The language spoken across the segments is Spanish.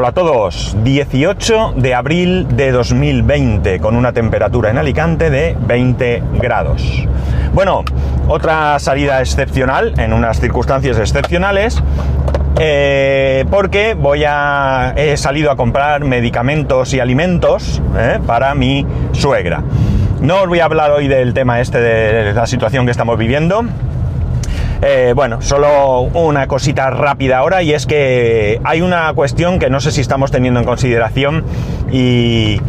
Hola a todos, 18 de abril de 2020 con una temperatura en Alicante de 20 grados. Bueno, otra salida excepcional en unas circunstancias excepcionales eh, porque voy a he salido a comprar medicamentos y alimentos eh, para mi suegra. No os voy a hablar hoy del tema este de la situación que estamos viviendo. Eh, bueno, solo una cosita rápida ahora y es que hay una cuestión que no sé si estamos teniendo en consideración y,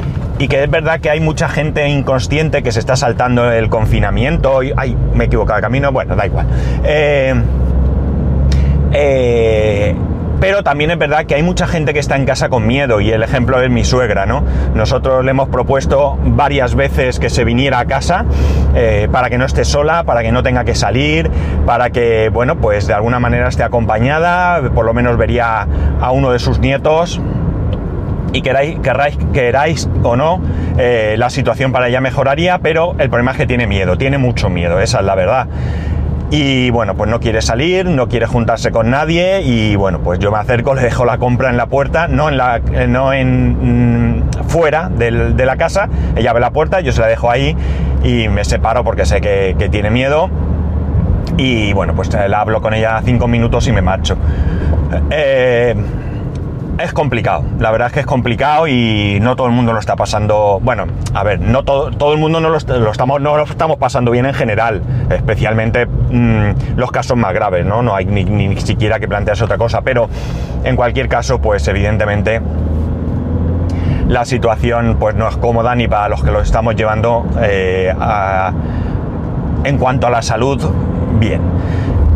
que es verdad que hay mucha gente inconsciente que se está saltando el confinamiento. Ay, me he equivocado de camino, bueno, da igual. Eh, eh, pero también es verdad que hay mucha gente que está en casa con miedo y el ejemplo es mi suegra, ¿no? Nosotros le hemos propuesto varias veces que se viniera a casa eh, para que no esté sola, para que no tenga que salir, para que, bueno, pues de alguna manera esté acompañada, por lo menos vería a uno de sus nietos y queráis, queráis, queráis o no, eh, la situación para ella mejoraría, pero el problema es que tiene miedo, tiene mucho miedo, esa es la verdad. Y bueno, pues no quiere salir, no quiere juntarse con nadie y bueno, pues yo me acerco, le dejo la compra en la puerta, no en la, eh, no en mm, fuera del- de la casa, ella ve la puerta, yo se la dejo ahí y me separo porque sé que, que tiene miedo y bueno, pues la hablo con ella cinco minutos y me marcho. Eh, es complicado, la verdad es que es complicado y no todo el mundo lo está pasando. Bueno, a ver, no todo, todo el mundo no lo, lo estamos, no lo estamos pasando bien en general, especialmente mm, los casos más graves, ¿no? No hay ni, ni siquiera que plantearse otra cosa, pero en cualquier caso, pues evidentemente la situación pues no es cómoda ni para los que lo estamos llevando eh, a- en cuanto a la salud, bien.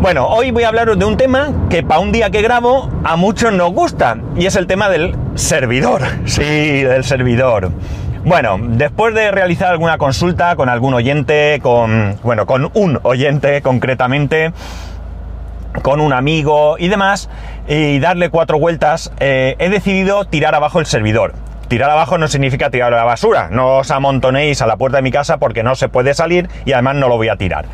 Bueno, hoy voy a hablaros de un tema que para un día que grabo a muchos nos gusta y es el tema del servidor. Sí, del servidor. Bueno, después de realizar alguna consulta con algún oyente, con, bueno, con un oyente concretamente, con un amigo y demás, y darle cuatro vueltas, eh, he decidido tirar abajo el servidor. Tirar abajo no significa tirar a la basura, no os amontonéis a la puerta de mi casa porque no se puede salir y además no lo voy a tirar.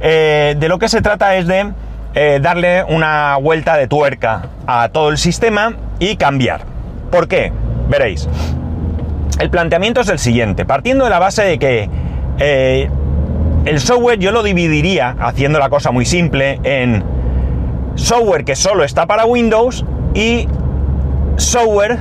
Eh, de lo que se trata es de eh, darle una vuelta de tuerca a todo el sistema y cambiar. ¿Por qué? Veréis. El planteamiento es el siguiente, partiendo de la base de que eh, el software yo lo dividiría, haciendo la cosa muy simple, en software que solo está para Windows y software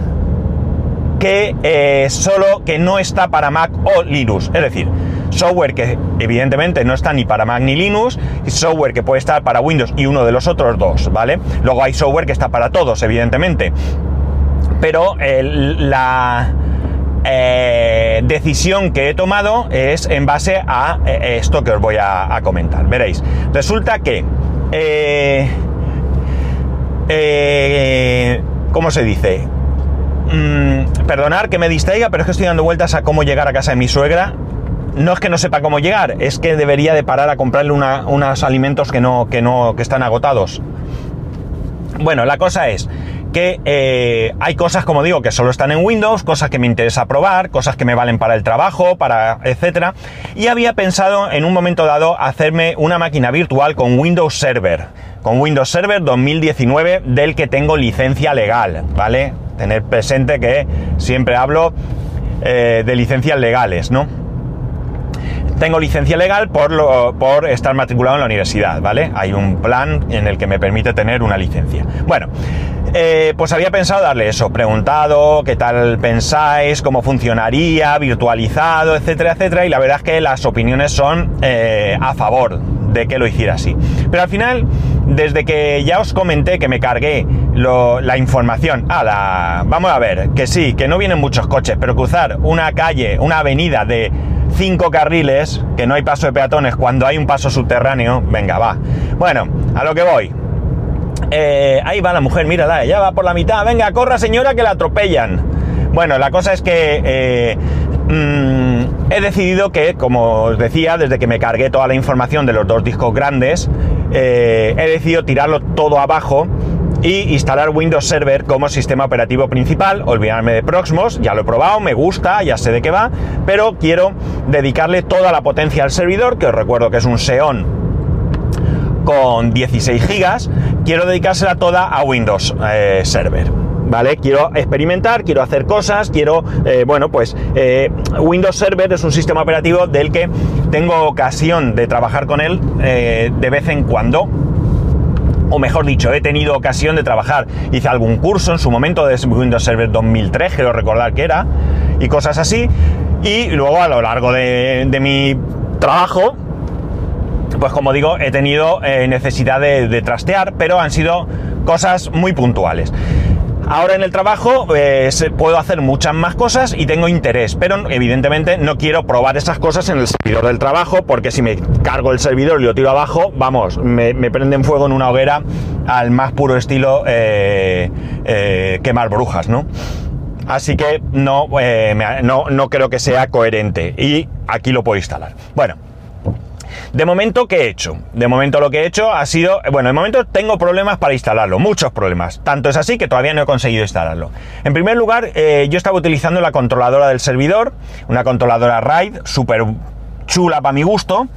que solo que no está para Mac o Linux. Es decir, software que evidentemente no está ni para Mac ni Linux, software que puede estar para Windows y uno de los otros dos, ¿vale? Luego hay software que está para todos, evidentemente. Pero la eh, decisión que he tomado es en base a eh, esto que os voy a, comentar. Veréis, resulta que... eh, ¿Cómo se dice? Mm, perdonar que me distraiga, pero es que estoy dando vueltas a cómo llegar a casa de mi suegra. No es que no sepa cómo llegar, es que debería de parar a comprarle unos alimentos que no, que no, que están agotados. Bueno, la cosa es que eh, hay cosas, como digo, que solo están en Windows, cosas que me interesa probar, cosas que me valen para el trabajo, para etcétera. Y había pensado en un momento dado hacerme una máquina virtual con Windows Server, con Windows Server 2019 del que tengo licencia legal, ¿vale? Tener presente que siempre hablo eh, de licencias legales, ¿no? Tengo licencia legal por, estar matriculado en la universidad, ¿vale? Hay un plan en el que me permite tener una licencia. Bueno, eh, pues había pensado darle eso, preguntado qué tal pensáis, cómo funcionaría, virtualizado, etcétera, etcétera, y la verdad es que las opiniones son eh, a favor de que lo hiciera así. Pero al final, desde que ya os comenté que me cargué la información a la... Vamos a ver, que sí, que no vienen muchos coches, pero cruzar una calle, una avenida de cinco carriles, que no hay paso de peatones cuando hay un paso subterráneo, venga, va. Bueno, a lo que voy. Eh, ahí va la mujer, mírala, ella va por la mitad, venga, corra señora que la atropellan. Bueno, la cosa es que eh, mm, he decidido que, como os decía, desde que me cargué toda la información de los dos discos grandes, eh, he decidido tirarlo todo abajo y instalar Windows Server como sistema operativo principal, olvidarme de Proxmos, ya lo he probado, me gusta, ya sé de qué va, pero quiero dedicarle toda la potencia al servidor, que os recuerdo que es un Xeon con 16 gigas, quiero dedicársela toda a Windows eh, Server. ¿vale? Quiero experimentar, quiero hacer cosas, quiero, eh, bueno, pues eh, Windows Server es un sistema operativo del que tengo ocasión de trabajar con él de vez en cuando. O mejor dicho, he tenido ocasión de trabajar. Hice algún curso en su momento de Windows Server 2003, quiero recordar que era, y cosas así. Y luego a lo largo de, mi trabajo, pues como digo, he tenido necesidad de trastear, pero han sido cosas muy puntuales. Ahora en el trabajo eh, puedo hacer muchas más cosas y tengo interés, pero evidentemente no quiero probar esas cosas en el servidor del trabajo porque si me cargo el servidor y lo tiro abajo, vamos, me, prenden fuego en una hoguera al más puro estilo eh, eh, quemar brujas, ¿no? Así que no, no, no creo que sea coherente y aquí lo puedo instalar. Bueno, de momento, ¿qué he hecho? De momento lo que he hecho ha sido, bueno, de momento tengo problemas para instalarlo, muchos problemas. Tanto es así que todavía no he conseguido instalarlo. En primer lugar, eh, yo estaba utilizando la controladora del servidor, una controladora RAID, súper chula para mi gusto,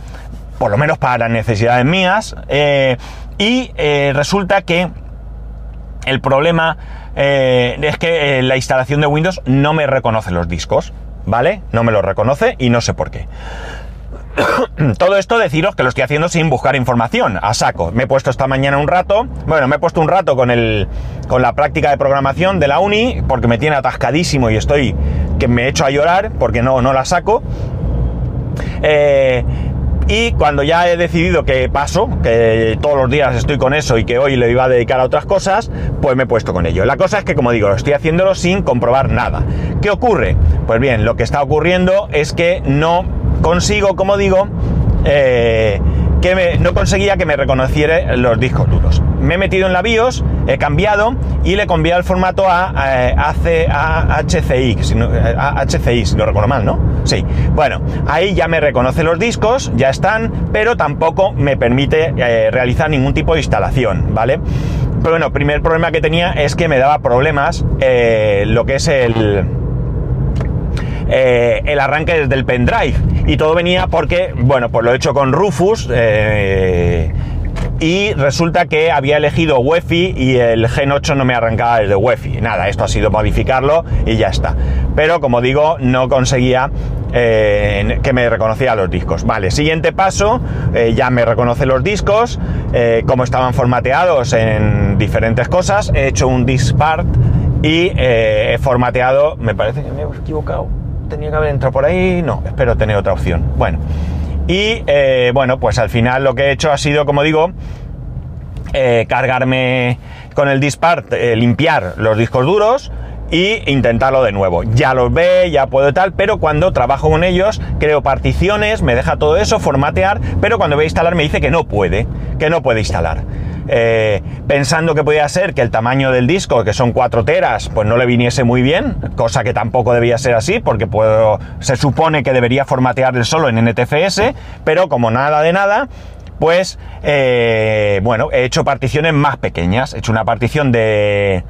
por lo menos para las necesidades mías, eh, y eh, resulta que el problema es que la instalación de Windows no me reconoce los discos, ¿vale? No me los reconoce y no sé por qué. Todo esto deciros que lo estoy haciendo sin buscar información, a saco. Me he puesto esta mañana un rato, bueno, me he puesto un rato con, el, con la práctica de programación de la uni, porque me tiene atascadísimo y estoy que me echo a llorar porque no, no la saco. Eh, y cuando ya he decidido que paso, que todos los días estoy con eso y que hoy le iba a dedicar a otras cosas, pues me he puesto con ello. La cosa es que, como digo, estoy haciéndolo sin comprobar nada. ¿Qué ocurre? Pues bien, lo que está ocurriendo es que no consigo, como digo, eh, que no conseguía que me reconociera los discos duros. Me he metido en la BIOS, he cambiado y le cambiado el formato a, a, HCI, si no, HCI, si no recuerdo mal, ¿no? Sí. Bueno, ahí ya me reconoce los discos, ya están, pero tampoco me permite eh, realizar ningún tipo de instalación, ¿vale? Pero bueno, primer problema que tenía es que me daba problemas eh, lo que es el, el arranque desde el pendrive y todo venía porque, bueno, pues lo he hecho con Rufus. Eh, y resulta que había elegido UEFI y el Gen 8 no me arrancaba desde UEFI. Nada, esto ha sido modificarlo y ya está. Pero como digo, no conseguía eh, que me reconociera los discos. Vale, siguiente paso, eh, ya me reconoce los discos, como estaban formateados en diferentes cosas, he hecho un diskpart y he formateado, me parece que me he equivocado tenía que haber entrado por ahí, no, espero tener otra opción. Bueno, y eh, bueno, pues al final lo que he hecho ha sido, como digo, eh, cargarme con el dispart, eh, limpiar los discos duros y intentarlo de nuevo. Ya los ve, ya puedo tal, pero cuando trabajo con ellos, creo particiones, me deja todo eso, formatear, pero cuando voy a instalar me dice que no puede, que no puede instalar. Eh, pensando que podía ser que el tamaño del disco, que son 4 teras, pues no le viniese muy bien, cosa que tampoco debía ser así, porque puedo, se supone que debería formatear solo en NTFS, pero como nada de nada, pues eh, bueno, he hecho particiones más pequeñas, he hecho una partición de...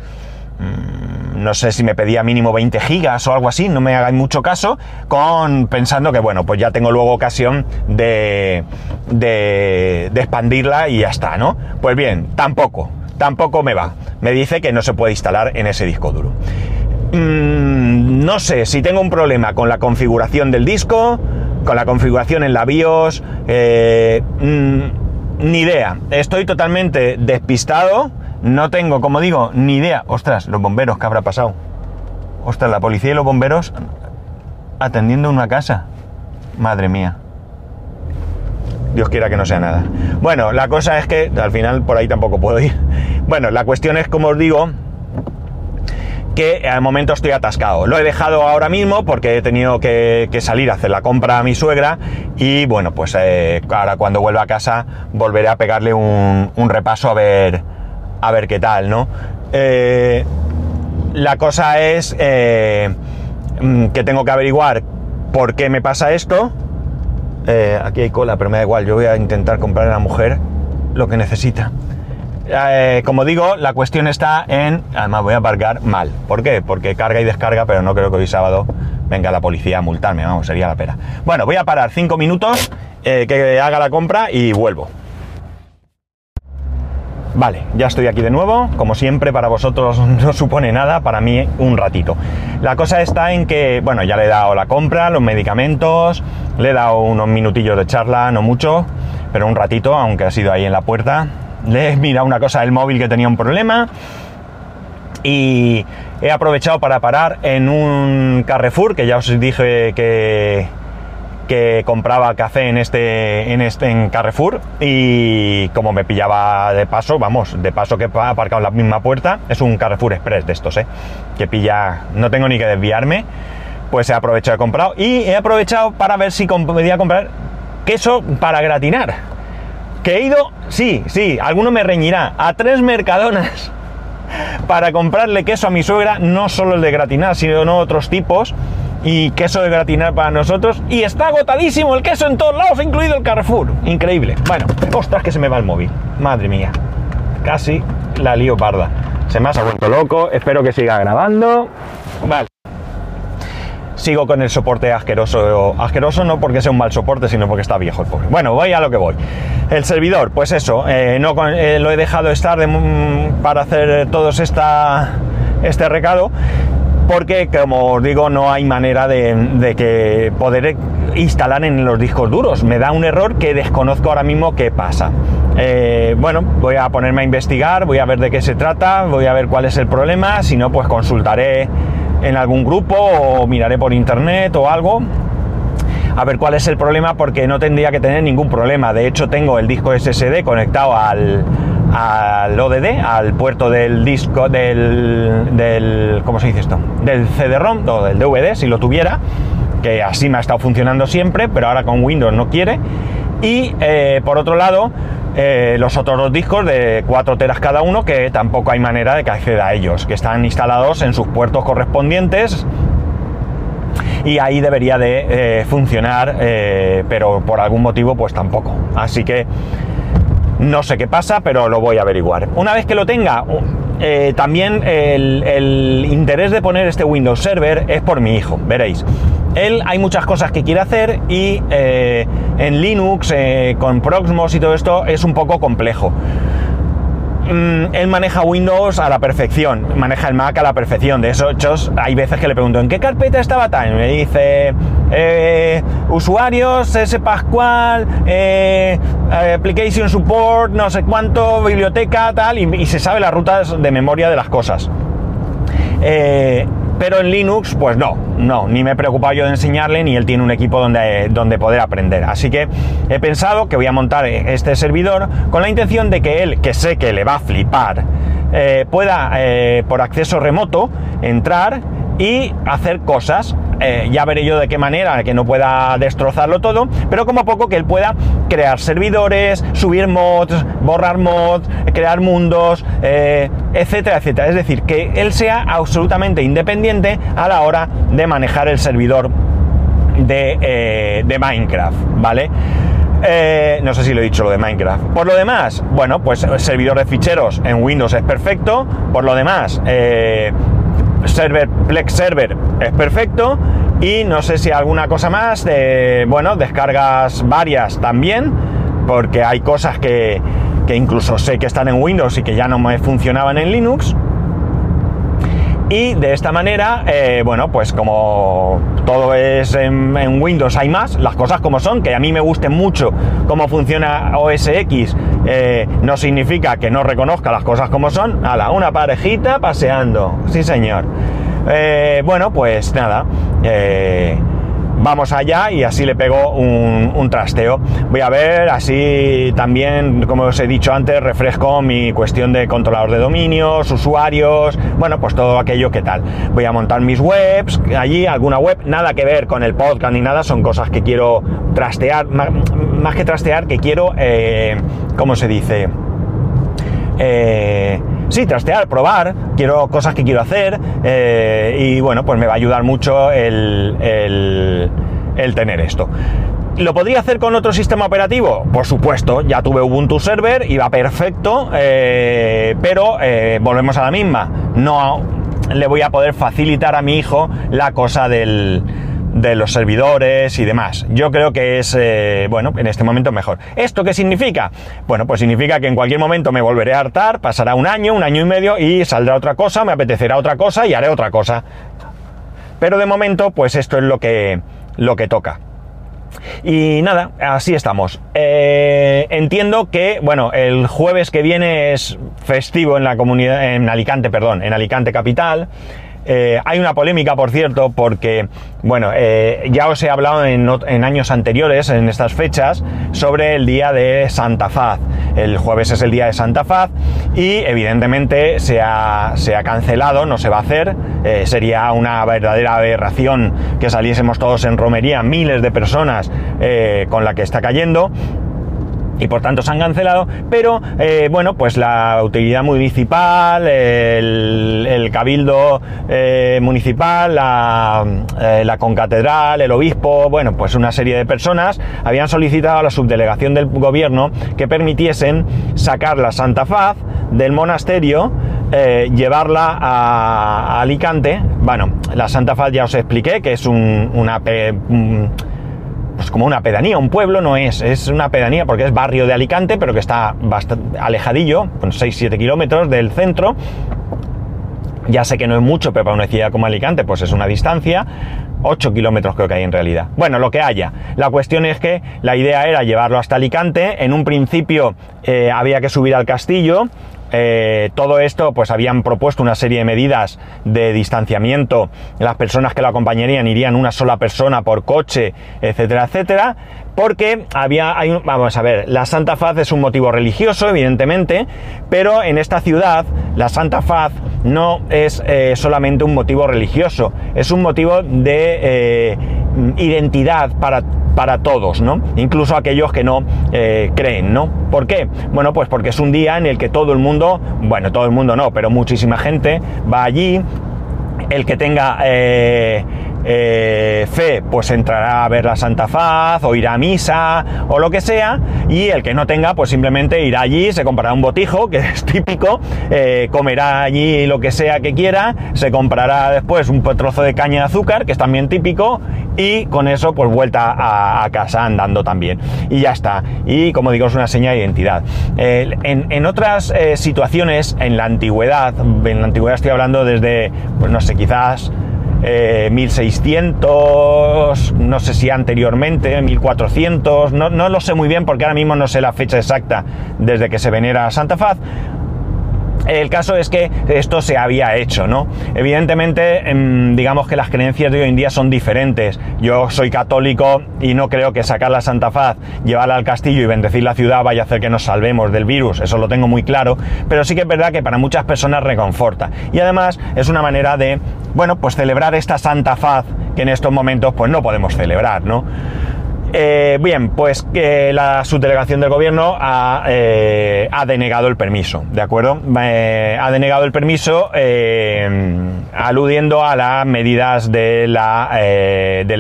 Mm, no sé si me pedía mínimo 20 gigas o algo así, no me hagáis mucho caso, con pensando que bueno, pues ya tengo luego ocasión de, de, expandirla y ya está, ¿no? Pues bien, tampoco, tampoco me va. Me dice que no se puede instalar en ese disco duro. Mm, no sé si tengo un problema con la configuración del disco, con la configuración en la BIOS, eh, mm, ni idea. Estoy totalmente despistado no tengo, como digo, ni idea. Ostras, los bomberos, ¿qué habrá pasado? Ostras, la policía y los bomberos atendiendo una casa. Madre mía. Dios quiera que no sea nada. Bueno, la cosa es que al final por ahí tampoco puedo ir. Bueno, la cuestión es, como os digo, que al momento estoy atascado. Lo he dejado ahora mismo porque he tenido que, salir a hacer la compra a mi suegra y bueno, pues eh, ahora cuando vuelva a casa volveré a pegarle un repaso a ver a ver qué tal, ¿no? Eh, la cosa es eh, mm, que tengo que averiguar por qué me pasa esto. Eh, aquí hay cola, pero me da igual, yo voy a intentar comprar a la mujer lo que necesita. como digo, la cuestión está en... Además voy a aparcar mal. ¿Por qué? Porque carga y descarga, pero no creo que hoy sábado venga la policía a multarme, vamos, sería la pena. Bueno, voy a parar cinco minutos, que haga la compra y vuelvo. Vale, ya estoy aquí de nuevo. Como siempre, para vosotros no supone nada, para mí un ratito. La cosa está en que, bueno, ya le he dado la compra, los medicamentos, le he dado unos minutillos de charla, no mucho, pero un ratito, aunque ha sido ahí en la puerta. Le he mirado una cosa del móvil que tenía un problema y he aprovechado para parar en un Carrefour, que ya os dije que, que compraba café en este, en este en Carrefour y como me pillaba de paso, vamos, de paso que he aparcado en la misma puerta, es un Carrefour Express de estos, ¿eh? que pilla, no tengo ni que desviarme, pues he aprovechado de comprado y he aprovechado para ver si podía comprar queso para gratinar. Que he ido, sí, sí, alguno me reñirá, a tres mercadonas para comprarle queso a mi suegra, no solo el de gratinar, sino otros tipos y queso de gratinar para nosotros. Y está agotadísimo el queso en todos lados, incluido el Carrefour. Increíble. Bueno, ostras que se me va el móvil. Madre mía. Casi la lío parda. Se me ha vuelto loco. Espero que siga grabando. Vale. Sigo con el soporte asqueroso. Asqueroso no porque sea un mal soporte, sino porque está viejo el pobre. Bueno, voy a lo que voy. El servidor, pues eso, eh, no eh, lo he dejado estar para hacer todos esta, este recado porque como os digo no hay manera de, que poder instalar en los discos duros. Me da un error que desconozco ahora mismo qué pasa. Eh, bueno, voy a ponerme a investigar, voy a ver de qué se trata, voy a ver cuál es el problema, si no pues consultaré en algún grupo o miraré por internet o algo a ver cuál es el problema porque no tendría que tener ningún problema. De hecho tengo el disco SSD conectado al, al ODD, al puerto del disco, del, del ¿cómo se dice esto? Del CD-ROM o del DVD, si lo tuviera, que así me ha estado funcionando siempre, pero ahora con Windows no quiere. Y eh, por otro lado, eh, los otros dos discos de 4 teras cada uno, que tampoco hay manera de que acceda a ellos, que están instalados en sus puertos correspondientes. Y ahí debería de eh, funcionar, pero por algún motivo pues tampoco. Así que no sé qué pasa, pero lo voy a averiguar. Una vez que lo tenga, eh, también el, interés de poner este Windows Server es por mi hijo, veréis. Él hay muchas cosas que quiere hacer y eh, en Linux, eh, con Proxmos y todo esto, es un poco complejo. Mm, él maneja Windows a la perfección, maneja el Mac a la perfección. De esos hay veces que le pregunto, ¿en qué carpeta estaba tal? Me dice, eh, usuarios, S Pascual, eh, Application Support, no sé cuánto, biblioteca, tal, y, y, se sabe las rutas de memoria de las cosas. Eh, pero en Linux, pues no, no, ni me he preocupado yo de enseñarle, ni él tiene un equipo donde, donde poder aprender. Así que he pensado que voy a montar este servidor con la intención de que él, que sé que le va a flipar, eh, pueda eh, por acceso remoto entrar y hacer cosas. Eh, ya veré yo de qué manera, que no pueda destrozarlo todo, pero como poco que él pueda crear servidores, subir mods, borrar mods, crear mundos, eh, etcétera, etcétera. Es decir, que él sea absolutamente independiente a la hora de manejar el servidor de, eh, de Minecraft, ¿vale? no sé si lo he dicho lo de Minecraft. Por lo demás, bueno, pues el servidor de ficheros en Windows es perfecto. Por lo demás, server, Plex Server es perfecto y no sé si alguna cosa más de, bueno, descargas varias también, porque hay cosas que, que incluso sé que están en Windows y que ya no me funcionaban en Linux. Y de esta manera, eh, bueno, pues como todo es en, Windows, hay más, las cosas como son, que a mí me guste mucho cómo funciona OS X, eh, no significa que no reconozca las cosas como son. la una parejita paseando, sí señor. Eh, bueno, pues nada vamos allá y así le pego un, trasteo. Voy a ver, así también, como os he dicho antes, refresco mi cuestión de controlador de dominios, usuarios, bueno, pues todo aquello que tal. Voy a montar mis webs, allí alguna web, nada que ver con el podcast ni nada, son cosas que quiero trastear, más, que trastear, que quiero, eh, ¿cómo se dice? Eh, sí, trastear, probar, quiero cosas que quiero hacer eh, y bueno, pues me va a ayudar mucho el, tener esto. ¿Lo podría hacer con otro sistema operativo? Por supuesto, ya tuve Ubuntu Server, iba perfecto, eh, pero eh, volvemos a la misma. No le voy a poder facilitar a mi hijo la cosa del, de los servidores y demás. Yo creo que es, eh, bueno, en este momento mejor. ¿Esto qué significa? Bueno, pues significa que en cualquier momento me volveré a hartar, pasará un año, un año y medio y saldrá otra cosa, me apetecerá otra cosa y haré otra cosa. Pero de momento, pues esto es lo que, lo que toca. Y nada, así estamos. Eh, entiendo que, bueno, el jueves que viene es festivo en la comunidad, en Alicante, perdón, en Alicante Capital. Eh, hay una polémica, por cierto, porque, bueno, eh, ya os he hablado en, años anteriores, en estas fechas, sobre el día de Santa Faz. El jueves es el día de Santa Faz y evidentemente se ha, cancelado, no se va a hacer. Eh, sería una verdadera aberración que saliésemos todos en romería, miles de personas con la que está cayendo y por tanto se han cancelado, pero eh, bueno, pues la utilidad municipal, el, cabildo eh, municipal, la, eh, la, concatedral, el obispo, bueno, pues una serie de personas habían solicitado a la subdelegación del gobierno que permitiesen sacar la Santa Faz del monasterio, llevarla a, Alicante. Bueno, la Santa Faz ya os expliqué que es un, una pues como una pedanía, un pueblo no es, es una pedanía porque es barrio de Alicante, pero que está bastante alejadillo, con 6-7 kilómetros del centro. Ya sé que no es mucho, pero para una ciudad como Alicante, pues es una distancia. 8 kilómetros creo que hay en realidad. Bueno, lo que haya. La cuestión es que la idea era llevarlo hasta Alicante. En un principio eh, había que subir al castillo. Eh, todo esto, pues habían propuesto una serie de medidas de distanciamiento. Las personas que lo acompañarían irían una sola persona por coche, etcétera, etcétera. Porque había, vamos a ver, la Santa Faz es un motivo religioso, evidentemente, pero en esta ciudad la Santa Faz no es eh, solamente un motivo religioso, es un motivo de eh, identidad para para todos, ¿no? Incluso aquellos que no eh, creen, ¿no? ¿Por qué? Bueno, pues porque es un día en el que todo el mundo, bueno, todo el mundo no, pero muchísima gente va allí, el que tenga eh, fe, pues entrará a ver la Santa Faz o irá a misa o lo que sea, y el que no tenga, pues simplemente irá allí, se comprará un botijo, que es típico, eh, comerá allí lo que sea que quiera, se comprará después un trozo de caña de azúcar, que es también típico, y con eso, pues vuelta a, casa andando también. Y ya está. Y como digo, es una seña de identidad. en, otras eh, situaciones, en la antigüedad, en la antigüedad estoy hablando desde, pues no sé, quizás 1600, eh, no sé si anteriormente, 1400, no, no lo sé muy bien porque ahora mismo no sé la fecha exacta desde que se venera Santa Faz, el caso es que esto se había hecho, ¿no? Evidentemente, em, digamos que las creencias de hoy en día son diferentes. Yo soy católico y no creo que sacar la Santa Faz, llevarla al castillo y bendecir la ciudad vaya a hacer que nos salvemos del virus, eso lo tengo muy claro, pero sí que es verdad que para muchas personas reconforta. Y además es una manera de, bueno, pues celebrar esta Santa Faz que en estos momentos pues no podemos celebrar, ¿no? Eh, bien, pues la subdelegación del gobierno ha, eh, denegado el permiso, ¿de acuerdo? Eh, ha denegado el permiso aludiendo a las medidas del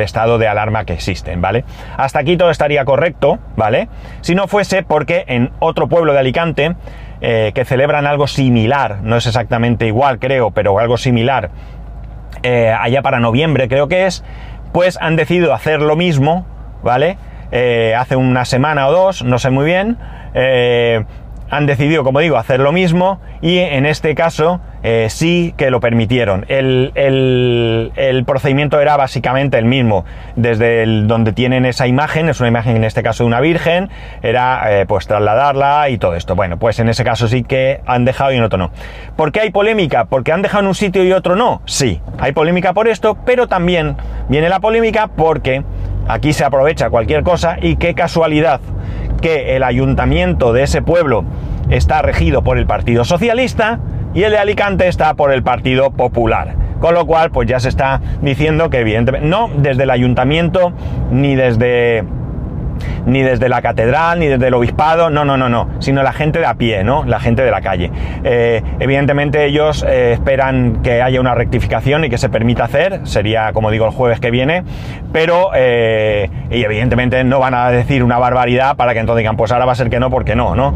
estado de alarma que existen, ¿vale? Hasta aquí todo estaría correcto, ¿vale? Si no fuese porque en otro pueblo de Alicante, que celebran algo similar, no es exactamente igual, creo, pero algo similar, allá para noviembre creo que es, pues han decidido hacer lo mismo, ¿vale? Eh, hace una semana o dos, no sé muy bien, eh, han decidido, como digo, hacer lo mismo y en este caso eh, sí que lo permitieron. El, procedimiento era básicamente el mismo. Desde donde tienen esa imagen, es una imagen en este caso de una virgen, era pues trasladarla y todo esto. Bueno, pues en ese caso sí que han dejado y en otro no. ¿Por qué hay polémica? ¿Porque han dejado en un sitio y otro no? Sí, hay polémica por esto, pero también viene la polémica porque Aquí se aprovecha cualquier cosa y qué casualidad que el ayuntamiento de ese pueblo está regido por el Partido Socialista y el de Alicante está por el Partido Popular. Con lo cual, pues ya se está diciendo que evidentemente, no desde el ayuntamiento ni desde ni desde la catedral, ni desde el obispado, no, no, no, no, sino la gente de a pie, ¿no? La gente de la calle. Eh, evidentemente ellos eh, esperan que haya una rectificación y que se permita hacer, sería como digo el jueves que viene, pero, eh, y evidentemente no van a decir una barbaridad para que entonces digan, pues ahora va a ser que no, porque no, ¿no?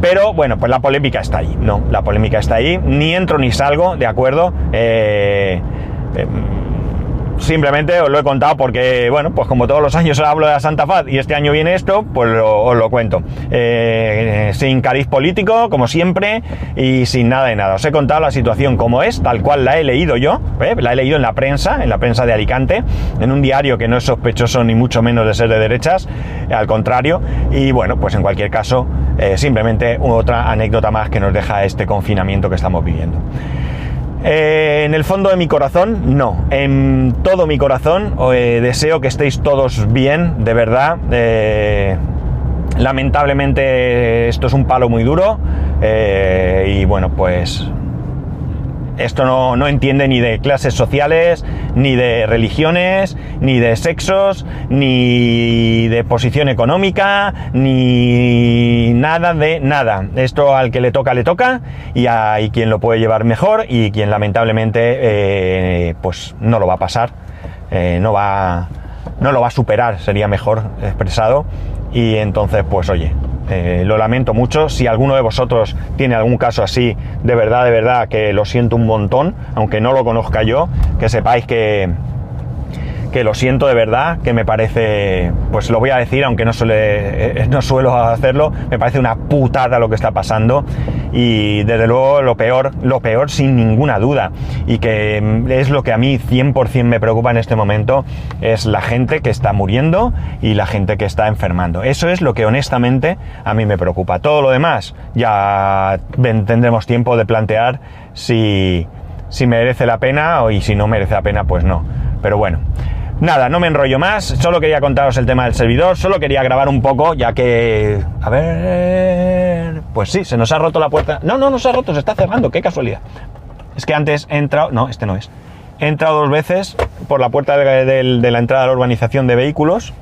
Pero bueno, pues la polémica está ahí, ¿no? La polémica está ahí, ni entro ni salgo, ¿de acuerdo? Simplemente os lo he contado porque, bueno, pues como todos los años hablo de la Santa Faz y este año viene esto, pues os lo cuento. Eh, sin cariz político, como siempre, y sin nada de nada. Os he contado la situación como es, tal cual la he leído yo, ¿eh? la he leído en la prensa, en la prensa de Alicante, en un diario que no es sospechoso ni mucho menos de ser de derechas, al contrario, y bueno, pues en cualquier caso, eh, simplemente otra anécdota más que nos deja este confinamiento que estamos viviendo. Eh, en el fondo de mi corazón, no. En todo mi corazón eh, deseo que estéis todos bien, de verdad. Eh, lamentablemente esto es un palo muy duro y bueno, pues esto no, entiende ni de clases sociales, ni de religiones, ni de sexos, ni de posición económica, ni nada de nada. Esto al que le toca, le toca, y hay quien lo puede llevar mejor y quien lamentablemente eh, pues no lo va a pasar, eh, no, va, no lo va a superar, sería mejor expresado. Y entonces, pues oye, eh, lo lamento mucho. Si alguno de vosotros tiene algún caso así, de verdad, de verdad, que lo siento un montón, aunque no lo conozca yo, que sepáis que, que lo siento de verdad, que me parece, pues lo voy a decir, aunque no, suele, eh, no suelo hacerlo, me parece una putada lo que está pasando y desde luego lo peor, lo peor sin ninguna duda y que mm, es lo que a mí 100% me preocupa en este momento, es la gente que está muriendo y la gente que está enfermando. Eso es lo que honestamente a mí me preocupa. Todo lo demás ya tendremos tiempo de plantear si, si merece la pena y si no merece la pena, pues no. Pero bueno, Nada, no me enrollo más, solo quería contaros el tema del servidor, solo quería grabar un poco, ya que... A ver... Pues sí, se nos ha roto la puerta. No, no, no se ha roto, se está cerrando, qué casualidad. Es que antes he entrado... No, este no es. He entrado dos veces por la puerta de, la entrada a la urbanización de vehículos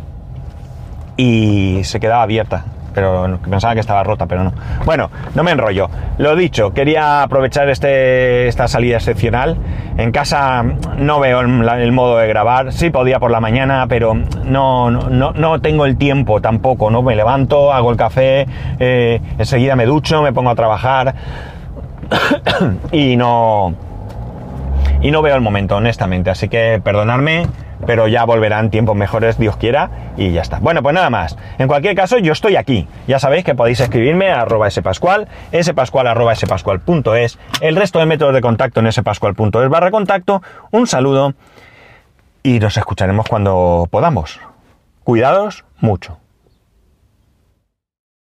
y se quedaba abierta pero pensaba que estaba rota, pero no. Bueno, no me enrollo. Lo dicho, quería aprovechar este, esta salida excepcional. En casa no veo el, modo de grabar. Sí podía por la mañana, pero no, no, no tengo el tiempo tampoco. No me levanto, hago el café, eh, enseguida me ducho, me pongo a trabajar y no y no veo el momento, honestamente. Así que perdonadme pero ya volverán tiempos mejores, Dios quiera, y ya está. Bueno, pues nada más. En cualquier caso, yo estoy aquí. Ya sabéis que podéis escribirme a arroba spascual, spascual arroba spascual.es, el resto de métodos de contacto en spascual.es barra contacto. Un saludo y nos escucharemos cuando podamos. Cuidados mucho.